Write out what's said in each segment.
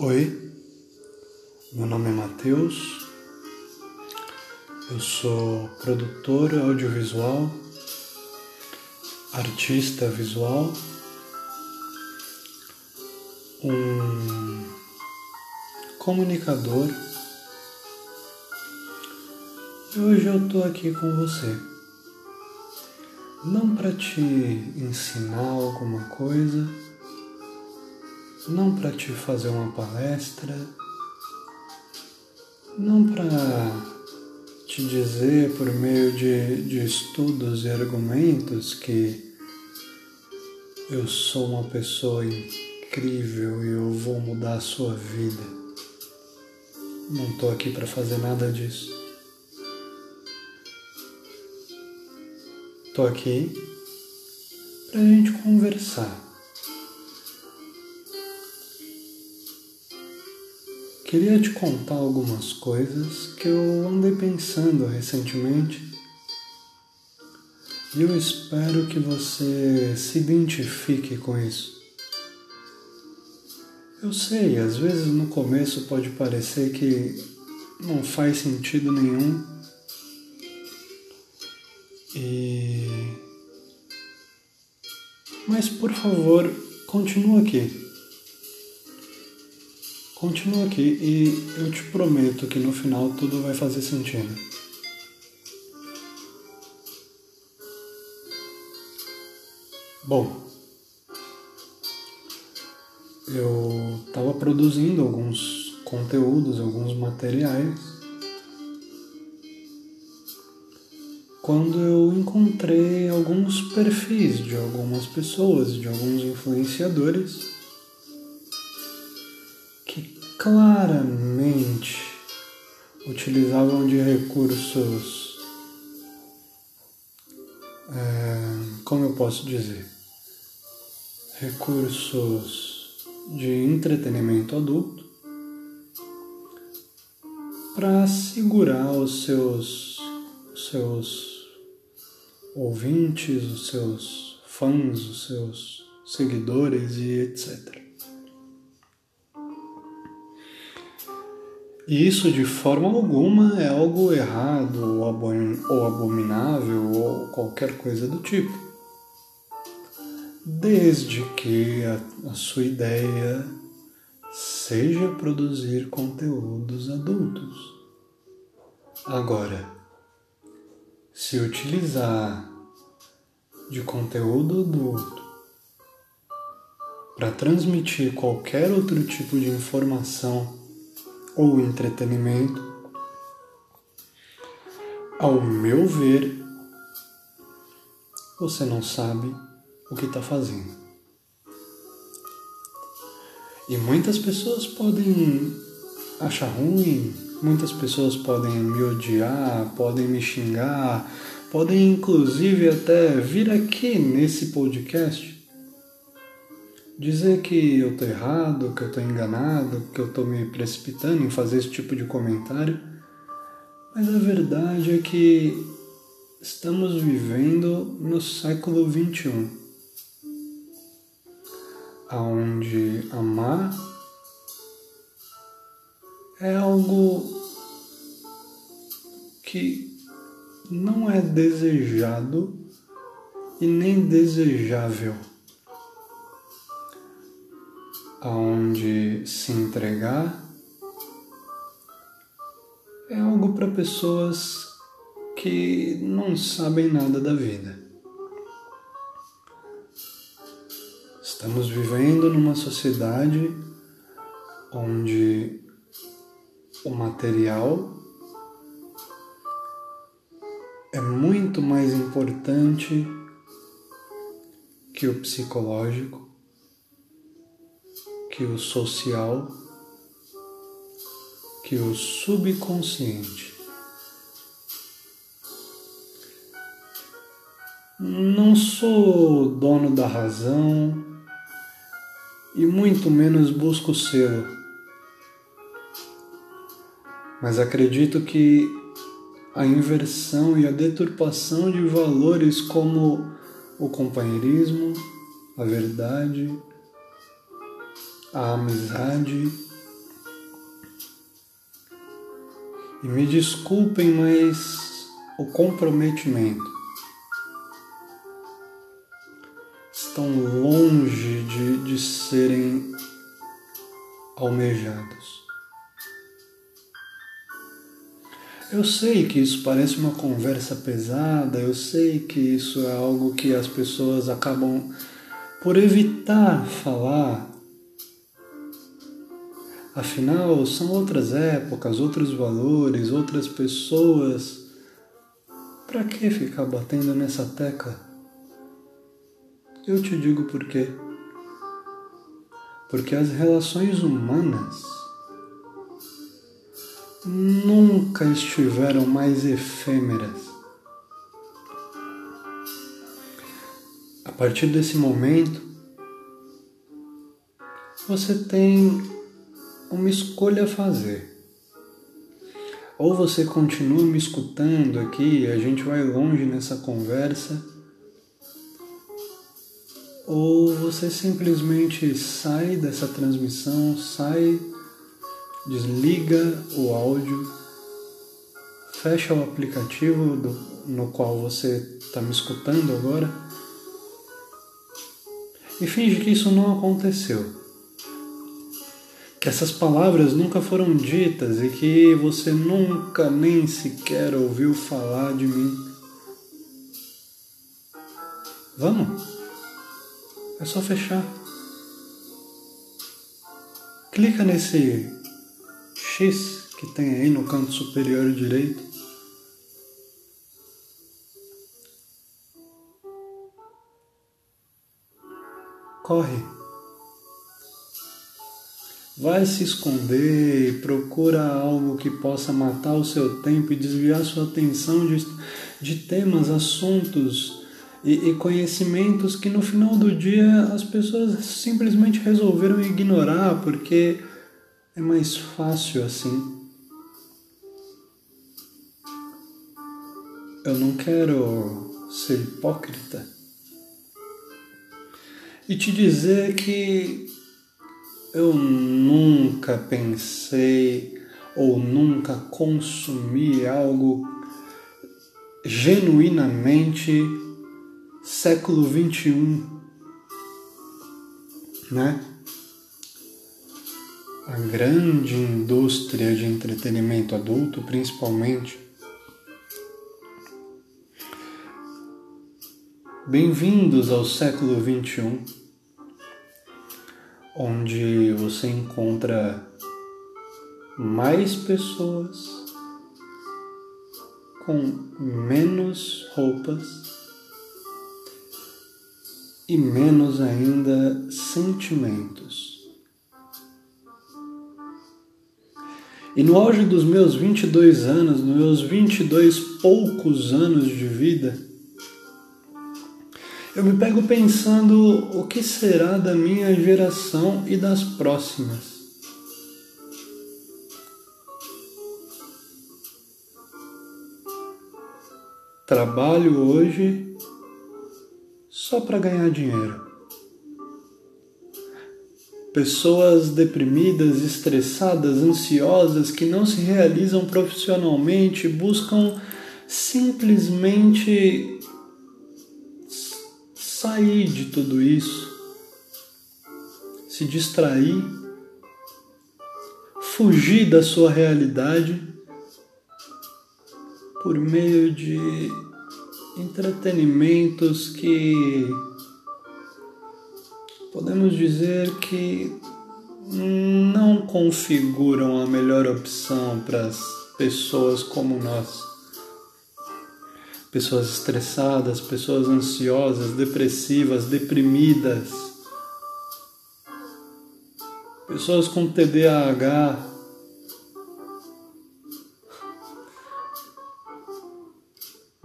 Oi, meu nome é Matheus, eu sou produtor audiovisual, artista visual, um comunicador. E hoje eu tô aqui com você. Não para te ensinar alguma coisa, não para te fazer uma palestra, não para te dizer por meio de, de estudos e argumentos que eu sou uma pessoa incrível e eu vou mudar a sua vida. Não estou aqui para fazer nada disso. Estou aqui para a gente conversar Queria te contar algumas coisas que eu andei pensando recentemente e eu espero que você se identifique com isso. Eu sei, às vezes no começo pode parecer que não faz sentido nenhum e. Mas por favor, continua aqui. Continua aqui e eu te prometo que no final tudo vai fazer sentido. Bom, eu estava produzindo alguns conteúdos, alguns materiais, quando eu encontrei alguns perfis de algumas pessoas, de alguns influenciadores claramente utilizavam de recursos, é, como eu posso dizer, recursos de entretenimento adulto para segurar os seus, os seus ouvintes, os seus fãs, os seus seguidores e etc. Isso de forma alguma é algo errado ou abominável ou qualquer coisa do tipo. Desde que a, a sua ideia seja produzir conteúdos adultos. Agora, se utilizar de conteúdo adulto para transmitir qualquer outro tipo de informação ou entretenimento, ao meu ver, você não sabe o que está fazendo. E muitas pessoas podem achar ruim, muitas pessoas podem me odiar, podem me xingar, podem inclusive até vir aqui nesse podcast dizer que eu tô errado, que eu tô enganado, que eu tô me precipitando em fazer esse tipo de comentário, mas a verdade é que estamos vivendo no século XXI, onde amar é algo que não é desejado e nem desejável aonde se entregar é algo para pessoas que não sabem nada da vida. Estamos vivendo numa sociedade onde o material é muito mais importante que o psicológico que o social, que o subconsciente. Não sou dono da razão e muito menos busco ser, mas acredito que a inversão e a deturpação de valores como o companheirismo, a verdade, a amizade. E me desculpem, mas o comprometimento estão longe de, de serem almejados. Eu sei que isso parece uma conversa pesada, eu sei que isso é algo que as pessoas acabam por evitar falar Afinal, são outras épocas, outros valores, outras pessoas. Para que ficar batendo nessa tecla? Eu te digo por quê. Porque as relações humanas nunca estiveram mais efêmeras. A partir desse momento, você tem uma escolha a fazer. Ou você continua me escutando aqui, a gente vai longe nessa conversa, ou você simplesmente sai dessa transmissão, sai desliga o áudio, fecha o aplicativo do, no qual você está me escutando agora e finge que isso não aconteceu. Que essas palavras nunca foram ditas e que você nunca nem sequer ouviu falar de mim. Vamos? É só fechar. Clica nesse X que tem aí no canto superior direito. Corre. Vai se esconder procura algo que possa matar o seu tempo e desviar sua atenção de, de temas, assuntos e, e conhecimentos que no final do dia as pessoas simplesmente resolveram ignorar porque é mais fácil assim. Eu não quero ser hipócrita e te dizer que eu nunca pensei ou nunca consumi algo genuinamente século 21, né? a grande indústria de entretenimento adulto, principalmente. Bem-vindos ao século XXI, onde você encontra mais pessoas com menos roupas e menos ainda sentimentos. E no auge dos meus 22 anos, nos meus 22 poucos anos de vida, eu me pego pensando o que será da minha geração e das próximas. Trabalho hoje só para ganhar dinheiro. Pessoas deprimidas, estressadas, ansiosas, que não se realizam profissionalmente, buscam simplesmente sair de tudo isso, se distrair, fugir da sua realidade por meio de entretenimentos que podemos dizer que não configuram a melhor opção para as pessoas como nós. Pessoas estressadas, pessoas ansiosas, depressivas, deprimidas, pessoas com TDAH,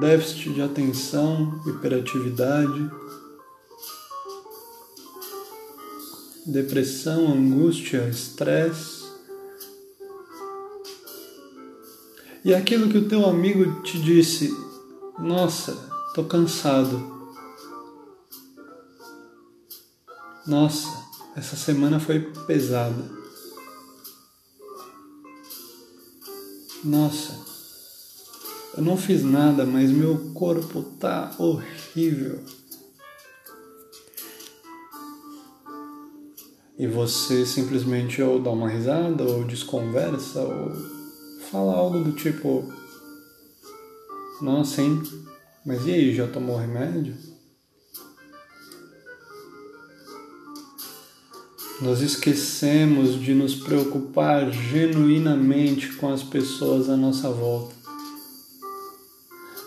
déficit de atenção, hiperatividade. depressão, angústia, estresse. E aquilo que o teu amigo te disse, nossa, tô cansado. Nossa, essa semana foi pesada. Nossa, eu não fiz nada, mas meu corpo tá horrível. E você simplesmente ou dá uma risada, ou desconversa, ou fala algo do tipo: Nossa, hein? Mas e aí, já tomou remédio? Nós esquecemos de nos preocupar genuinamente com as pessoas à nossa volta.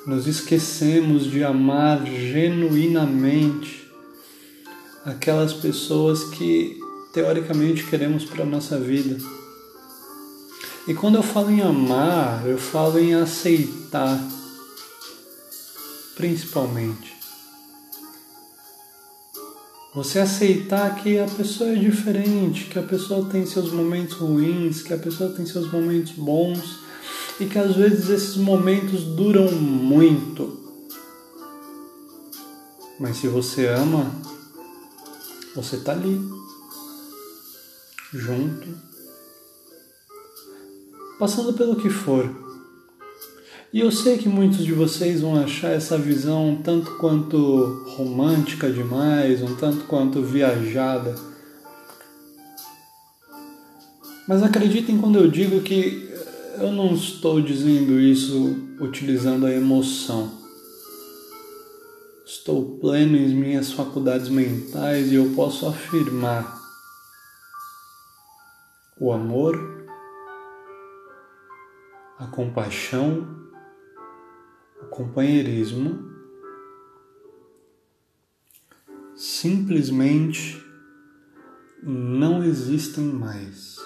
Nos esquecemos de amar genuinamente aquelas pessoas que teoricamente queremos para a nossa vida. E quando eu falo em amar, eu falo em aceitar, principalmente. Você aceitar que a pessoa é diferente, que a pessoa tem seus momentos ruins, que a pessoa tem seus momentos bons e que às vezes esses momentos duram muito. Mas se você ama, você tá ali, junto, passando pelo que for e eu sei que muitos de vocês vão achar essa visão um tanto quanto romântica demais, um tanto quanto viajada. Mas acreditem quando eu digo que eu não estou dizendo isso utilizando a emoção. Estou pleno em minhas faculdades mentais e eu posso afirmar: o amor, a compaixão o companheirismo simplesmente não existem mais.